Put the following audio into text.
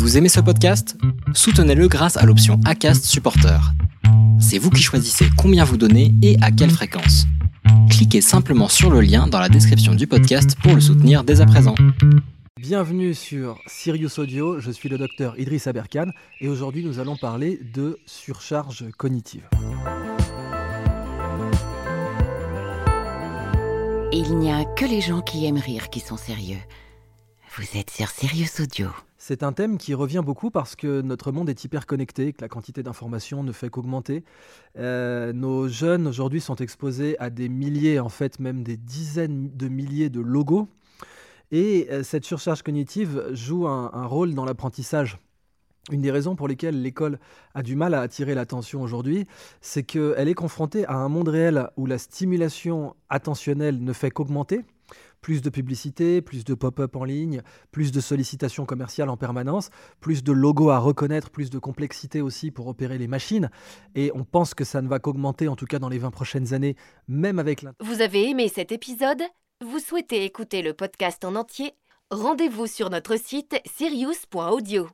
Vous aimez ce podcast? Soutenez-le grâce à l'option ACAST Supporter. C'est vous qui choisissez combien vous donnez et à quelle fréquence. Cliquez simplement sur le lien dans la description du podcast pour le soutenir dès à présent. Bienvenue sur Sirius Audio, je suis le docteur Idriss Aberkan et aujourd'hui nous allons parler de surcharge cognitive. Il n'y a que les gens qui aiment rire qui sont sérieux. Vous êtes sur Sirius Audio. C'est un thème qui revient beaucoup parce que notre monde est hyper connecté, que la quantité d'informations ne fait qu'augmenter. Euh, nos jeunes aujourd'hui sont exposés à des milliers, en fait même des dizaines de milliers de logos. Et euh, cette surcharge cognitive joue un, un rôle dans l'apprentissage. Une des raisons pour lesquelles l'école a du mal à attirer l'attention aujourd'hui, c'est qu'elle est confrontée à un monde réel où la stimulation attentionnelle ne fait qu'augmenter plus de publicité, plus de pop-up en ligne, plus de sollicitations commerciales en permanence, plus de logos à reconnaître, plus de complexité aussi pour opérer les machines. Et on pense que ça ne va qu'augmenter, en tout cas dans les 20 prochaines années, même avec l'internet. Vous avez aimé cet épisode? Vous souhaitez écouter le podcast en entier? Rendez-vous sur notre site sirius.audio.